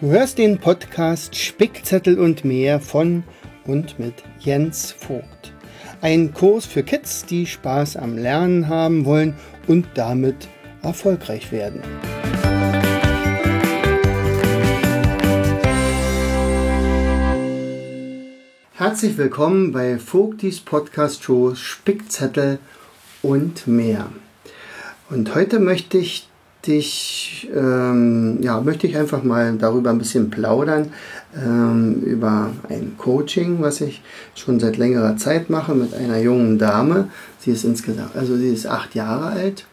Du hörst den Podcast Spickzettel und mehr von und mit Jens Vogt. Ein Kurs für Kids, die Spaß am Lernen haben wollen und damit erfolgreich werden. Herzlich willkommen bei Vogtis Podcast Show Spickzettel und mehr. Und heute möchte ich dich, ähm, ja, möchte ich einfach mal darüber ein bisschen plaudern, ähm, über ein Coaching, was ich schon seit längerer Zeit mache mit einer jungen Dame. Sie ist insgesamt, also sie ist acht Jahre alt,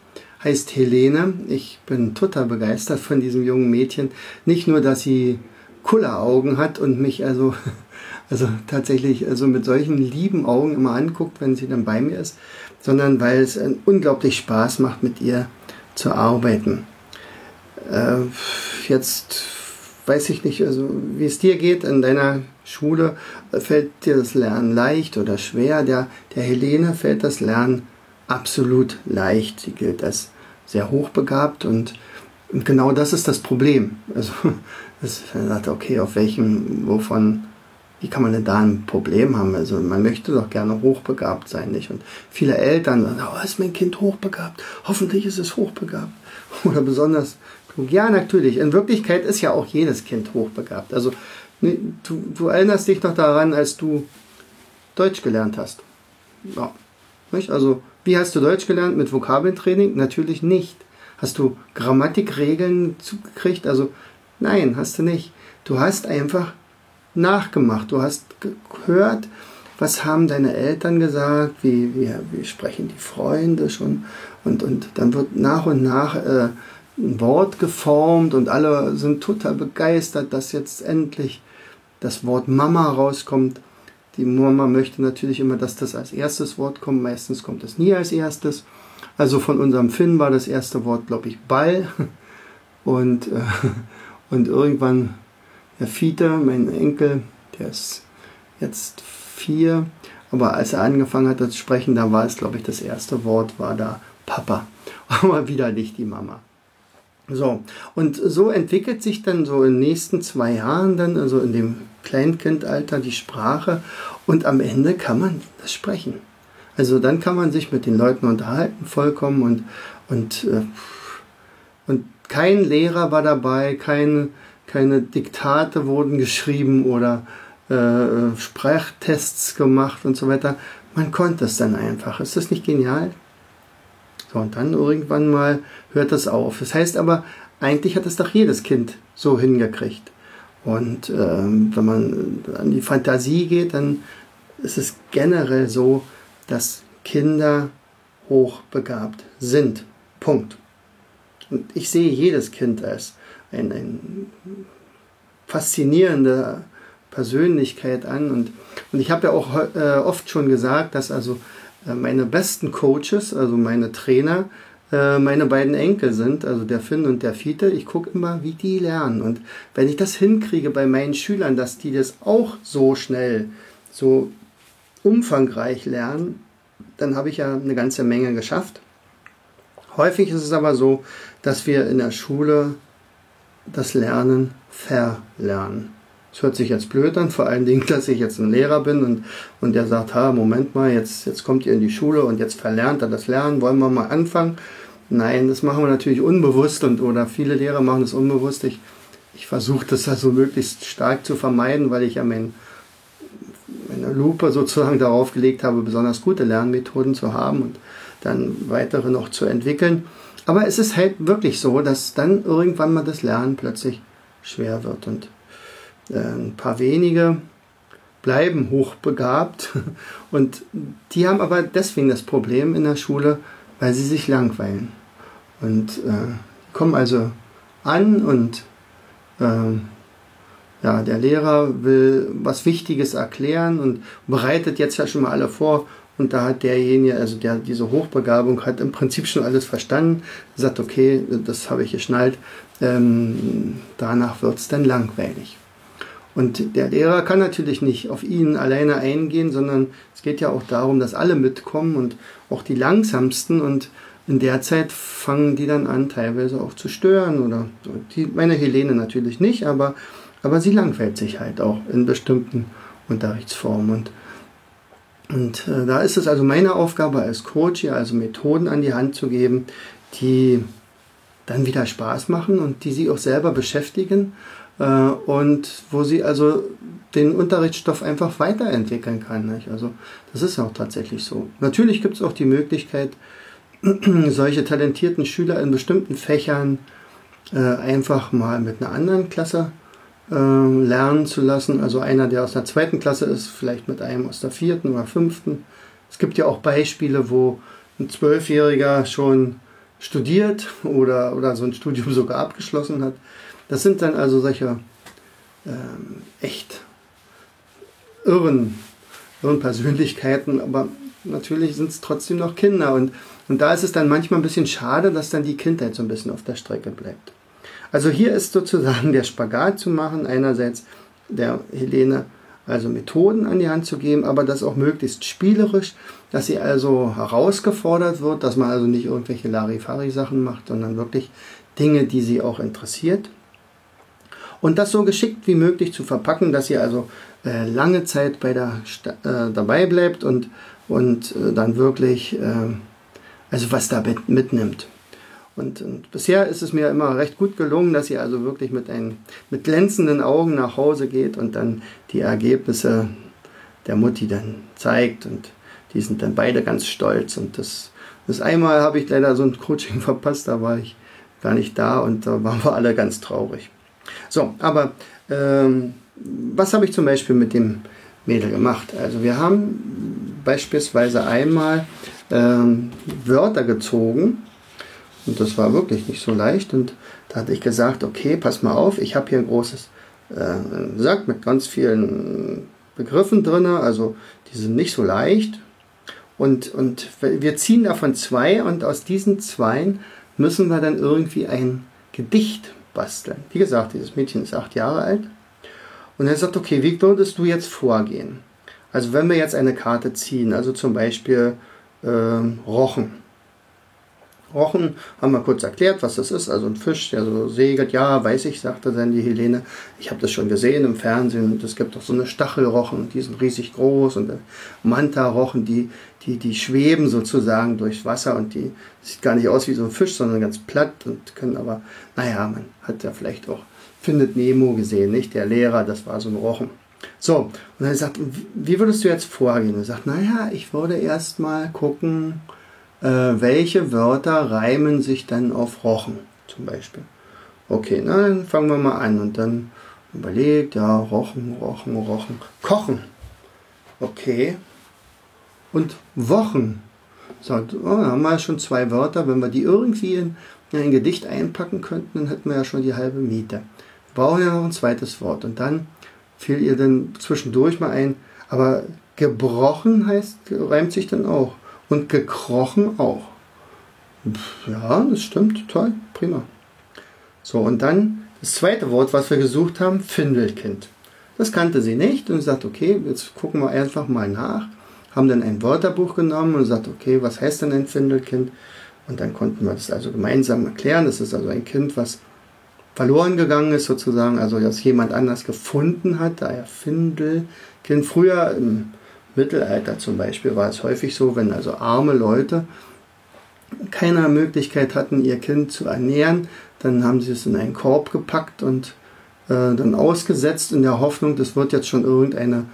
heißt Helene. Ich bin total begeistert von diesem jungen Mädchen. Nicht nur, dass sie Kulleraugen hat und mich also, also tatsächlich also mit solchen lieben Augen immer anguckt, wenn sie dann bei mir ist, sondern weil es unglaublich Spaß macht, mit ihr zu arbeiten. Äh, jetzt weiß ich nicht, also wie es dir geht in deiner Schule, fällt dir das Lernen leicht oder schwer? Der, der Helene fällt das Lernen absolut leicht. Sie gilt als sehr hochbegabt und, und genau das ist das Problem. Also es sagt, okay, auf welchem, wovon, wie kann man denn da ein Problem haben? Also man möchte doch gerne hochbegabt sein, nicht? Und viele Eltern sagen, oh, ist mein Kind hochbegabt? Hoffentlich ist es hochbegabt. Oder besonders ja, natürlich. In Wirklichkeit ist ja auch jedes Kind hochbegabt. Also ne, du, du erinnerst dich doch daran, als du Deutsch gelernt hast. Ja. Nicht? Also, wie hast du Deutsch gelernt? Mit Vokabeltraining? Natürlich nicht. Hast du Grammatikregeln zugekriegt? Also, nein, hast du nicht. Du hast einfach nachgemacht. Du hast gehört, was haben deine Eltern gesagt, wie, wie, wie sprechen die Freunde schon. Und, und dann wird nach und nach äh, ein Wort geformt und alle sind total begeistert, dass jetzt endlich das Wort Mama rauskommt. Die Mama möchte natürlich immer, dass das als erstes Wort kommt. Meistens kommt es nie als erstes. Also von unserem Finn war das erste Wort, glaube ich, Ball. Und, äh, und irgendwann Fiete, mein Enkel, der ist jetzt vier. Aber als er angefangen hat zu sprechen, da war es, glaube ich, das erste Wort war da Papa. Aber wieder nicht die Mama. So, und so entwickelt sich dann so in den nächsten zwei Jahren dann, also in dem Kleinkindalter, die Sprache und am Ende kann man das sprechen. Also dann kann man sich mit den Leuten unterhalten, vollkommen und, und, äh, und kein Lehrer war dabei, keine, keine Diktate wurden geschrieben oder äh, Sprachtests gemacht und so weiter. Man konnte es dann einfach. Ist das nicht genial? So, und dann irgendwann mal hört das auf. Das heißt aber, eigentlich hat es doch jedes Kind so hingekriegt. Und ähm, wenn man an die Fantasie geht, dann ist es generell so, dass Kinder hochbegabt sind. Punkt. Und ich sehe jedes Kind als ein, ein faszinierende Persönlichkeit an. Und, und ich habe ja auch äh, oft schon gesagt, dass also äh, meine besten Coaches, also meine Trainer, äh, meine beiden Enkel sind, also der Finn und der Fiete. Ich gucke immer, wie die lernen. Und wenn ich das hinkriege bei meinen Schülern, dass die das auch so schnell, so umfangreich lernen, dann habe ich ja eine ganze Menge geschafft. Häufig ist es aber so, dass wir in der Schule das Lernen verlernen. Es hört sich jetzt blöd an, vor allen Dingen, dass ich jetzt ein Lehrer bin und, und der sagt, ha, Moment mal, jetzt, jetzt kommt ihr in die Schule und jetzt verlernt er das Lernen, wollen wir mal anfangen? Nein, das machen wir natürlich unbewusst und oder viele Lehrer machen das unbewusst. Ich, ich versuche das also möglichst stark zu vermeiden, weil ich ja mein, meine Lupe sozusagen darauf gelegt habe, besonders gute Lernmethoden zu haben und dann weitere noch zu entwickeln. Aber es ist halt wirklich so, dass dann irgendwann mal das Lernen plötzlich schwer wird und äh, ein paar wenige bleiben hochbegabt und die haben aber deswegen das Problem in der Schule, weil sie sich langweilen. Und äh, kommen also an und äh, ja, der Lehrer will was Wichtiges erklären und bereitet jetzt ja schon mal alle vor. Und da hat derjenige, also der diese Hochbegabung hat im Prinzip schon alles verstanden, sagt, okay, das habe ich geschnallt, ähm, danach wird es dann langweilig. Und der Lehrer kann natürlich nicht auf ihn alleine eingehen, sondern es geht ja auch darum, dass alle mitkommen und auch die langsamsten. Und in der Zeit fangen die dann an, teilweise auch zu stören. Oder die, meine Helene natürlich nicht, aber, aber sie langweilt sich halt auch in bestimmten Unterrichtsformen. Und, und äh, da ist es also meine Aufgabe als Coach, hier also Methoden an die Hand zu geben, die dann wieder Spaß machen und die sie auch selber beschäftigen äh, und wo sie also den Unterrichtsstoff einfach weiterentwickeln kann. Nicht? Also das ist auch tatsächlich so. Natürlich gibt es auch die Möglichkeit, solche talentierten Schüler in bestimmten Fächern äh, einfach mal mit einer anderen Klasse lernen zu lassen. Also einer, der aus der zweiten Klasse ist, vielleicht mit einem aus der vierten oder fünften. Es gibt ja auch Beispiele, wo ein Zwölfjähriger schon studiert oder, oder so ein Studium sogar abgeschlossen hat. Das sind dann also solche ähm, echt irren, irren Persönlichkeiten, aber natürlich sind es trotzdem noch Kinder und, und da ist es dann manchmal ein bisschen schade, dass dann die Kindheit so ein bisschen auf der Strecke bleibt. Also hier ist sozusagen der Spagat zu machen, einerseits der Helene also Methoden an die Hand zu geben, aber das auch möglichst spielerisch, dass sie also herausgefordert wird, dass man also nicht irgendwelche Larifari-Sachen macht, sondern wirklich Dinge, die sie auch interessiert. Und das so geschickt wie möglich zu verpacken, dass sie also äh, lange Zeit bei der äh, dabei bleibt und, und äh, dann wirklich äh, also was da mitnimmt. Und, und, bisher ist es mir immer recht gut gelungen, dass sie also wirklich mit, ein, mit glänzenden Augen nach Hause geht und dann die Ergebnisse der Mutti dann zeigt. Und die sind dann beide ganz stolz. Und das, das einmal habe ich leider so ein Coaching verpasst, da war ich gar nicht da und da waren wir alle ganz traurig. So, aber ähm, was habe ich zum Beispiel mit dem Mädel gemacht? Also wir haben beispielsweise einmal ähm, Wörter gezogen und das war wirklich nicht so leicht. Und da hatte ich gesagt, okay, pass mal auf, ich habe hier ein großes äh, Sack mit ganz vielen Begriffen drin, also die sind nicht so leicht. Und, und wir ziehen davon zwei und aus diesen zweien müssen wir dann irgendwie ein Gedicht basteln. Wie gesagt, dieses Mädchen ist acht Jahre alt. Und er sagt, okay, wie würdest du jetzt vorgehen? Also wenn wir jetzt eine Karte ziehen, also zum Beispiel äh, Rochen. Rochen, haben wir kurz erklärt, was das ist. Also ein Fisch, der so segelt. Ja, weiß ich, sagte dann die Helene. Ich habe das schon gesehen im Fernsehen. Und es gibt auch so eine Stachelrochen, die sind riesig groß. Und Manta-Rochen, die, die, die schweben sozusagen durchs Wasser. Und die sieht gar nicht aus wie so ein Fisch, sondern ganz platt. Und können aber, naja, man hat ja vielleicht auch Findet Nemo gesehen, nicht? Der Lehrer, das war so ein Rochen. So, und dann sagt, wie würdest du jetzt vorgehen? Er sagt, naja, ich würde erst mal gucken, äh, welche Wörter reimen sich dann auf Rochen zum Beispiel. Okay, na, dann fangen wir mal an und dann überlegt, ja, Rochen, Rochen, Rochen, Kochen. Okay. Und Wochen. Sagt, oh, dann haben wir schon zwei Wörter. Wenn wir die irgendwie in, in ein Gedicht einpacken könnten, dann hätten wir ja schon die halbe Miete. Wir brauchen ja noch ein zweites Wort. Und dann fiel ihr dann zwischendurch mal ein, aber gebrochen heißt, reimt sich dann auch. Und gekrochen auch. Ja, das stimmt. Toll. Prima. So, und dann das zweite Wort, was wir gesucht haben, Findelkind. Das kannte sie nicht und sagt, okay, jetzt gucken wir einfach mal nach. Haben dann ein Wörterbuch genommen und sagt, okay, was heißt denn ein Findelkind? Und dann konnten wir das also gemeinsam erklären. Das ist also ein Kind, was verloren gegangen ist, sozusagen, also das jemand anders gefunden hat, daher Findelkind. Früher im Mittelalter zum Beispiel war es häufig so, wenn also arme Leute keine Möglichkeit hatten, ihr Kind zu ernähren, dann haben sie es in einen Korb gepackt und äh, dann ausgesetzt in der Hoffnung, das wird jetzt schon irgendeine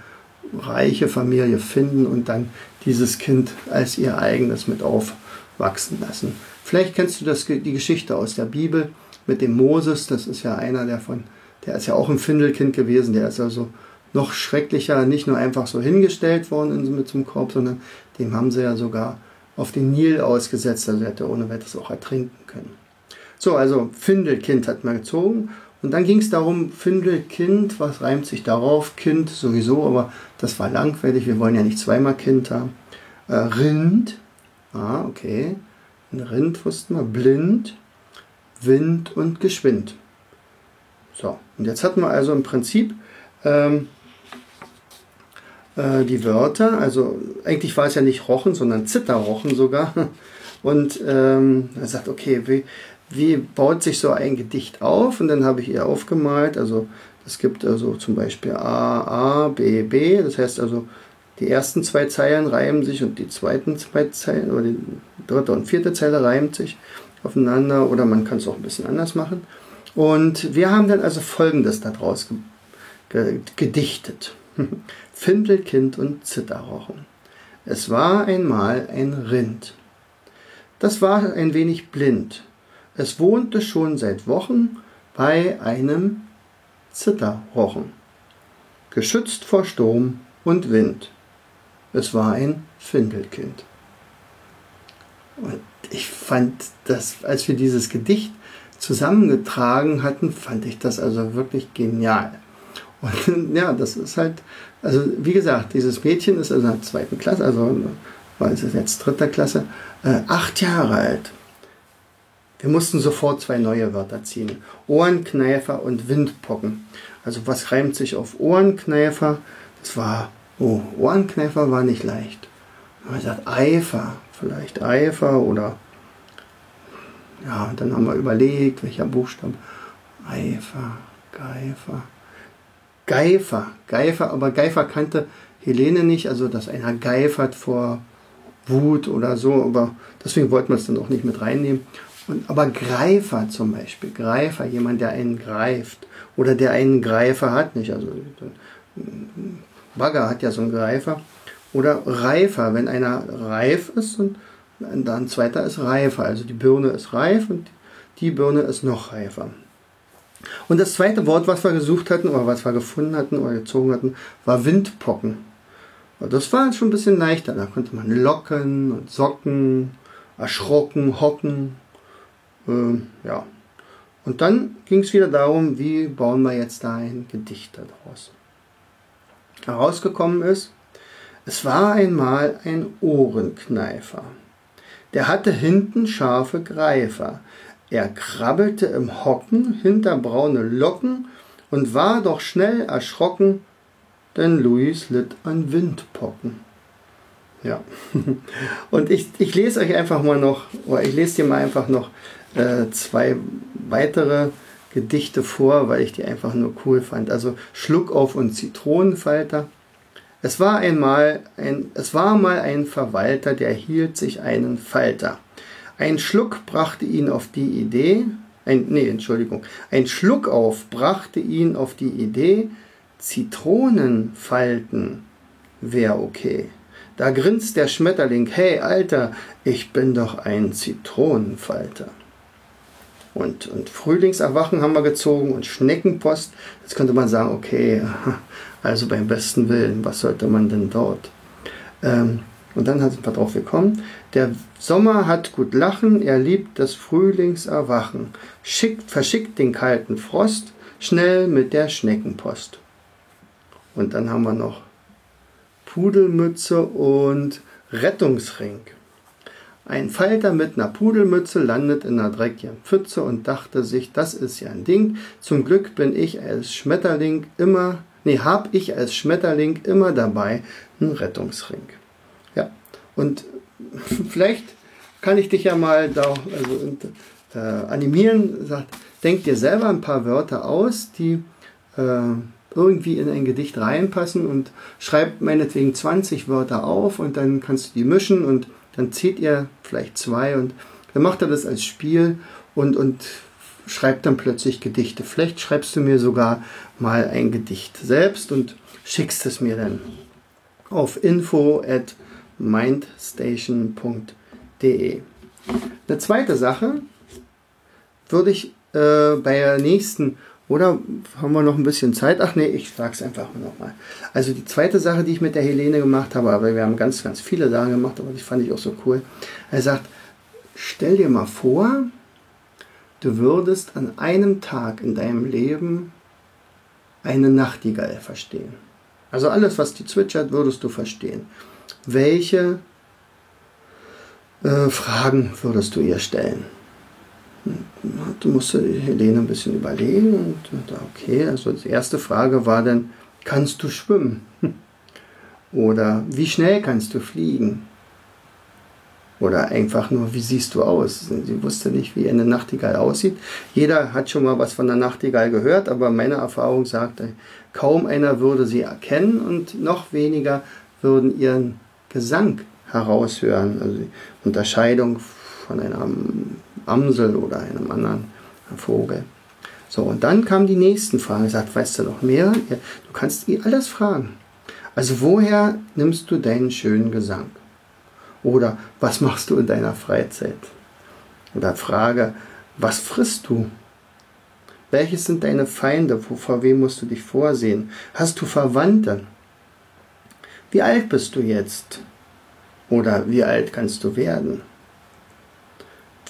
reiche Familie finden und dann dieses Kind als ihr eigenes mit aufwachsen lassen. Vielleicht kennst du das, die Geschichte aus der Bibel mit dem Moses, das ist ja einer der von, der ist ja auch ein Findelkind gewesen, der ist also noch schrecklicher, nicht nur einfach so hingestellt worden mit zum Korb, sondern dem haben sie ja sogar auf den Nil ausgesetzt, also hätte ohne weiteres auch ertrinken können. So, also Findelkind hat man gezogen und dann ging es darum, Findelkind, was reimt sich darauf? Kind sowieso, aber das war langweilig, wir wollen ja nicht zweimal Kind haben. Äh, Rind, ah, okay, ein Rind wussten wir, blind, Wind und geschwind. So, und jetzt hatten wir also im Prinzip ähm, äh, die Wörter, also eigentlich war es ja nicht Rochen, sondern Zitterrochen sogar. Und ähm, er sagt, okay, wie, wie baut sich so ein Gedicht auf? Und dann habe ich ihr aufgemalt, also es gibt also zum Beispiel A, A, B, B, das heißt also, die ersten zwei Zeilen reimen sich und die zweiten zwei Zeilen oder die dritte und vierte Zeile reimt sich aufeinander oder man kann es auch ein bisschen anders machen. Und wir haben dann also folgendes daraus ge ge gedichtet. Findelkind und Zitterrochen. Es war einmal ein Rind. Das war ein wenig blind. Es wohnte schon seit Wochen bei einem Zitterrochen, geschützt vor Sturm und Wind. Es war ein Findelkind. Und ich fand das, als wir dieses Gedicht zusammengetragen hatten, fand ich das also wirklich genial. Und ja, das ist halt, also wie gesagt, dieses Mädchen ist also in der zweiten Klasse, also war es jetzt dritter Klasse, äh, acht Jahre alt. Wir mussten sofort zwei neue Wörter ziehen. Ohrenkneifer und Windpocken. Also was reimt sich auf Ohrenkneifer? Das war, oh, Ohrenkneifer war nicht leicht. Man sagt Eifer, vielleicht Eifer oder ja, dann haben wir überlegt, welcher Buchstabe. Eifer, Geifer. Geifer, Geifer, aber Geifer kannte Helene nicht, also dass einer geifert vor Wut oder so, aber deswegen wollten wir es dann auch nicht mit reinnehmen. Und, aber Greifer zum Beispiel, Greifer, jemand, der einen greift oder der einen Greifer hat, nicht, also Bagger hat ja so einen Greifer. Oder Reifer, wenn einer reif ist und dann zweiter ist reifer, also die Birne ist reif und die Birne ist noch reifer. Und das zweite Wort, was wir gesucht hatten oder was wir gefunden hatten oder gezogen hatten, war Windpocken. Und das war schon ein bisschen leichter. Da konnte man locken und socken, erschrocken, hocken. Ähm, ja. Und dann ging es wieder darum, wie bauen wir jetzt da ein Gedicht daraus. Herausgekommen ist, es war einmal ein Ohrenkneifer. Der hatte hinten scharfe Greifer. Er krabbelte im Hocken hinter braune Locken und war doch schnell erschrocken, denn Louis litt an Windpocken. Ja, und ich, ich lese euch einfach mal noch, oder ich lese dir mal einfach noch äh, zwei weitere Gedichte vor, weil ich die einfach nur cool fand. Also Schluckauf und Zitronenfalter. Es war einmal ein, es war mal ein Verwalter, der hielt sich einen Falter. Ein Schluck brachte ihn auf die Idee, ein, nee, Entschuldigung, ein Schluck auf brachte ihn auf die Idee, Zitronenfalten wär okay. Da grinst der Schmetterling, hey Alter, ich bin doch ein Zitronenfalter. Und, und Frühlingserwachen haben wir gezogen und Schneckenpost. Jetzt könnte man sagen, okay, also beim besten Willen, was sollte man denn dort? Ähm, und dann sind wir drauf gekommen. Der Sommer hat gut Lachen, er liebt das Frühlingserwachen. Schickt, verschickt den kalten Frost schnell mit der Schneckenpost. Und dann haben wir noch Pudelmütze und Rettungsring. Ein Falter mit einer Pudelmütze landet in einer dreckigen Pfütze und dachte sich, das ist ja ein Ding. Zum Glück bin ich als Schmetterling immer, nee, hab ich als Schmetterling immer dabei einen Rettungsring. Und vielleicht kann ich dich ja mal da also, äh, animieren. Sagt, denk dir selber ein paar Wörter aus, die äh, irgendwie in ein Gedicht reinpassen und schreib meinetwegen 20 Wörter auf und dann kannst du die mischen und dann zieht ihr vielleicht zwei und dann macht er das als Spiel und, und schreibt dann plötzlich Gedichte. Vielleicht schreibst du mir sogar mal ein Gedicht selbst und schickst es mir dann auf info at mindstation.de. Eine zweite Sache würde ich äh, bei der nächsten oder haben wir noch ein bisschen Zeit? Ach nee, ich sag's einfach nochmal. Also die zweite Sache, die ich mit der Helene gemacht habe, aber wir haben ganz, ganz viele Sachen gemacht, aber die fand ich auch so cool. Er sagt, stell dir mal vor, du würdest an einem Tag in deinem Leben eine Nachtigall verstehen. Also alles, was die zwitschert, würdest du verstehen. Welche äh, Fragen würdest du ihr stellen? Du musste Helene ein bisschen überlegen und da, okay, also die erste Frage war dann, kannst du schwimmen? Oder wie schnell kannst du fliegen? Oder einfach nur, wie siehst du aus? Sie wusste nicht, wie eine Nachtigall aussieht. Jeder hat schon mal was von der Nachtigall gehört, aber meine Erfahrung sagte, kaum einer würde sie erkennen und noch weniger würden ihren Gesang heraushören. Also die Unterscheidung von einer Amsel oder einem anderen Vogel. So, und dann kamen die nächsten Fragen. Er sagt, weißt du noch mehr? Ja, du kannst ihr alles fragen. Also woher nimmst du deinen schönen Gesang? Oder was machst du in deiner Freizeit? Oder Frage, was frisst du? Welches sind deine Feinde? Vor wem musst du dich vorsehen? Hast du Verwandte? Wie alt bist du jetzt? Oder wie alt kannst du werden?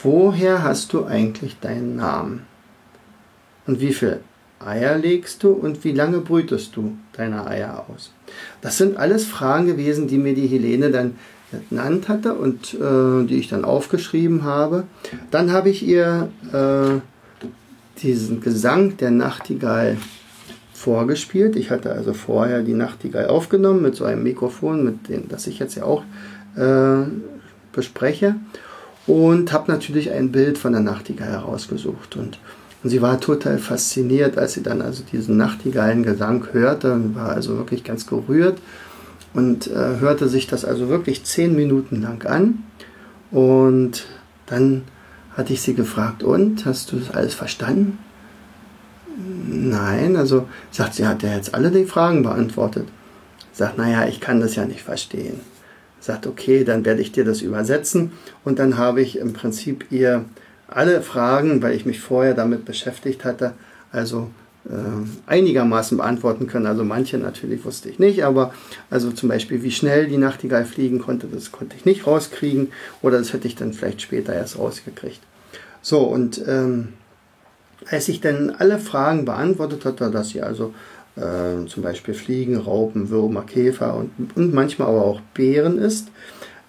Woher hast du eigentlich deinen Namen? Und wie viele Eier legst du und wie lange brütest du deine Eier aus? Das sind alles Fragen gewesen, die mir die Helene dann genannt hatte und äh, die ich dann aufgeschrieben habe. Dann habe ich ihr äh, diesen Gesang der Nachtigall vorgespielt. Ich hatte also vorher die Nachtigall aufgenommen mit so einem Mikrofon, mit dem, das ich jetzt ja auch äh, bespreche. Und habe natürlich ein Bild von der Nachtigall herausgesucht. Und, und, sie war total fasziniert, als sie dann also diesen Nachtigallengesang hörte und war also wirklich ganz gerührt und äh, hörte sich das also wirklich zehn Minuten lang an. Und dann hatte ich sie gefragt, und hast du das alles verstanden? Nein, also sagt sie, hat ja jetzt alle die Fragen beantwortet. Sagt, naja, ich kann das ja nicht verstehen. Sagt, okay, dann werde ich dir das übersetzen. Und dann habe ich im Prinzip ihr alle Fragen, weil ich mich vorher damit beschäftigt hatte, also äh, einigermaßen beantworten können. Also manche natürlich wusste ich nicht, aber also zum Beispiel, wie schnell die Nachtigall fliegen konnte, das konnte ich nicht rauskriegen oder das hätte ich dann vielleicht später erst rausgekriegt. So, und ähm, als ich dann alle Fragen beantwortet hatte, dass sie also äh, zum Beispiel Fliegen, Raupen, Würmer, Käfer und, und manchmal aber auch Beeren isst,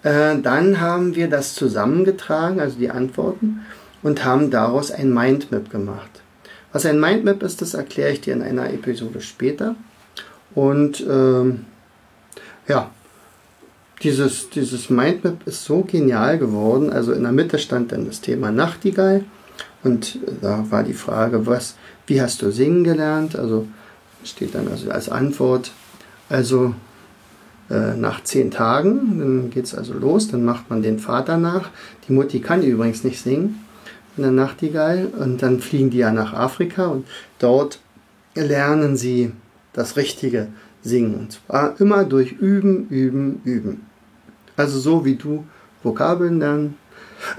äh, dann haben wir das zusammengetragen, also die Antworten, und haben daraus ein Mindmap gemacht. Was ein Mindmap ist, das erkläre ich dir in einer Episode später. Und ähm, ja, dieses, dieses Mindmap ist so genial geworden. Also in der Mitte stand dann das Thema Nachtigall. Und da war die Frage, was, wie hast du singen gelernt? Also steht dann also als Antwort, also äh, nach zehn Tagen, dann geht es also los, dann macht man den Vater nach. Die Mutti kann übrigens nicht singen eine Nachtigall und dann fliegen die ja nach Afrika und dort lernen sie das richtige Singen. Und zwar immer durch Üben, Üben, Üben. Also so wie du Vokabeln lernen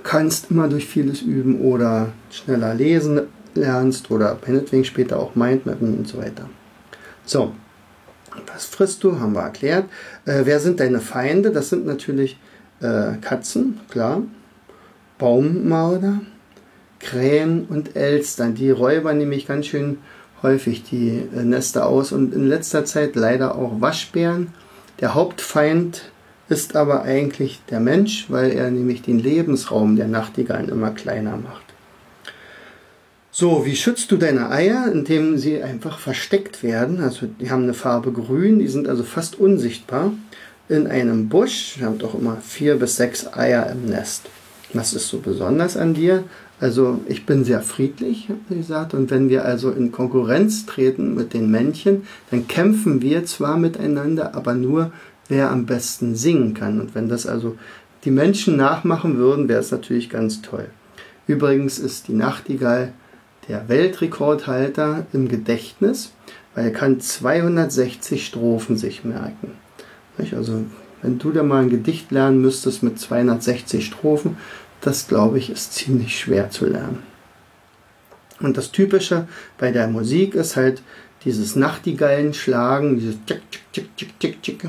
kannst, immer durch vieles üben oder schneller lesen lernst oder meinetwegen später auch Mindmappen und so weiter. So, was frisst du, haben wir erklärt. Äh, wer sind deine Feinde? Das sind natürlich äh, Katzen, klar. Baummarder, Krähen und Elstern. Die räubern nämlich ganz schön häufig die äh, Nester aus und in letzter Zeit leider auch Waschbären. Der Hauptfeind ist aber eigentlich der Mensch, weil er nämlich den Lebensraum der Nachtigallen immer kleiner macht. So, wie schützt du deine Eier? Indem sie einfach versteckt werden. Also die haben eine Farbe grün, die sind also fast unsichtbar. In einem Busch, wir haben doch immer vier bis sechs Eier im Nest. Was ist so besonders an dir? Also ich bin sehr friedlich, wie gesagt, und wenn wir also in Konkurrenz treten mit den Männchen, dann kämpfen wir zwar miteinander, aber nur wer am besten singen kann. Und wenn das also die Menschen nachmachen würden, wäre es natürlich ganz toll. Übrigens ist die Nachtigall der Weltrekordhalter im Gedächtnis, weil er kann 260 Strophen sich merken. Also wenn du da mal ein Gedicht lernen müsstest mit 260 Strophen, das glaube ich ist ziemlich schwer zu lernen. Und das Typische bei der Musik ist halt dieses Nachtigallenschlagen, dieses Tschik, Tschik, Tschik, Tschik, Tschik,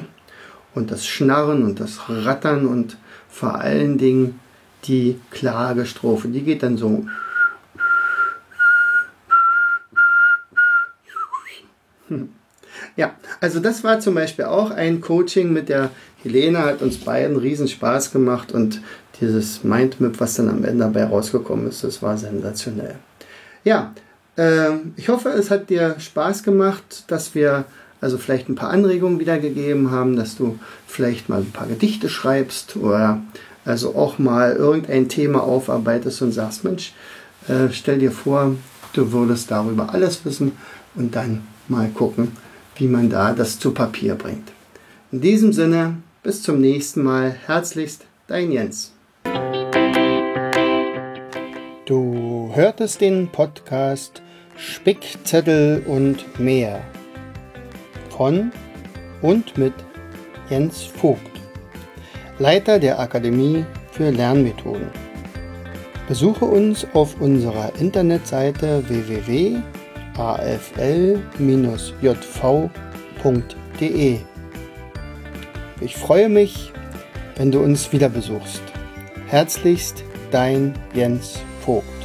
und das Schnarren und das Rattern und vor allen Dingen die Klagestrophe, die geht dann so. Ja, also das war zum Beispiel auch ein Coaching mit der Helena, hat uns beiden riesen Spaß gemacht und dieses Mindmap, was dann am Ende dabei rausgekommen ist, das war sensationell. Ja, äh, ich hoffe, es hat dir Spaß gemacht, dass wir also vielleicht ein paar Anregungen wiedergegeben haben, dass du vielleicht mal ein paar Gedichte schreibst oder also auch mal irgendein Thema aufarbeitest und sagst, Mensch, äh, stell dir vor, du würdest darüber alles wissen und dann mal gucken, wie man da das zu Papier bringt. In diesem Sinne, bis zum nächsten Mal. Herzlichst, dein Jens. Du hörtest den Podcast Spickzettel und mehr von und mit Jens Vogt, Leiter der Akademie für Lernmethoden. Besuche uns auf unserer Internetseite www.afl-jv.de. Ich freue mich, wenn du uns wieder besuchst. Herzlichst dein Jens Vogt.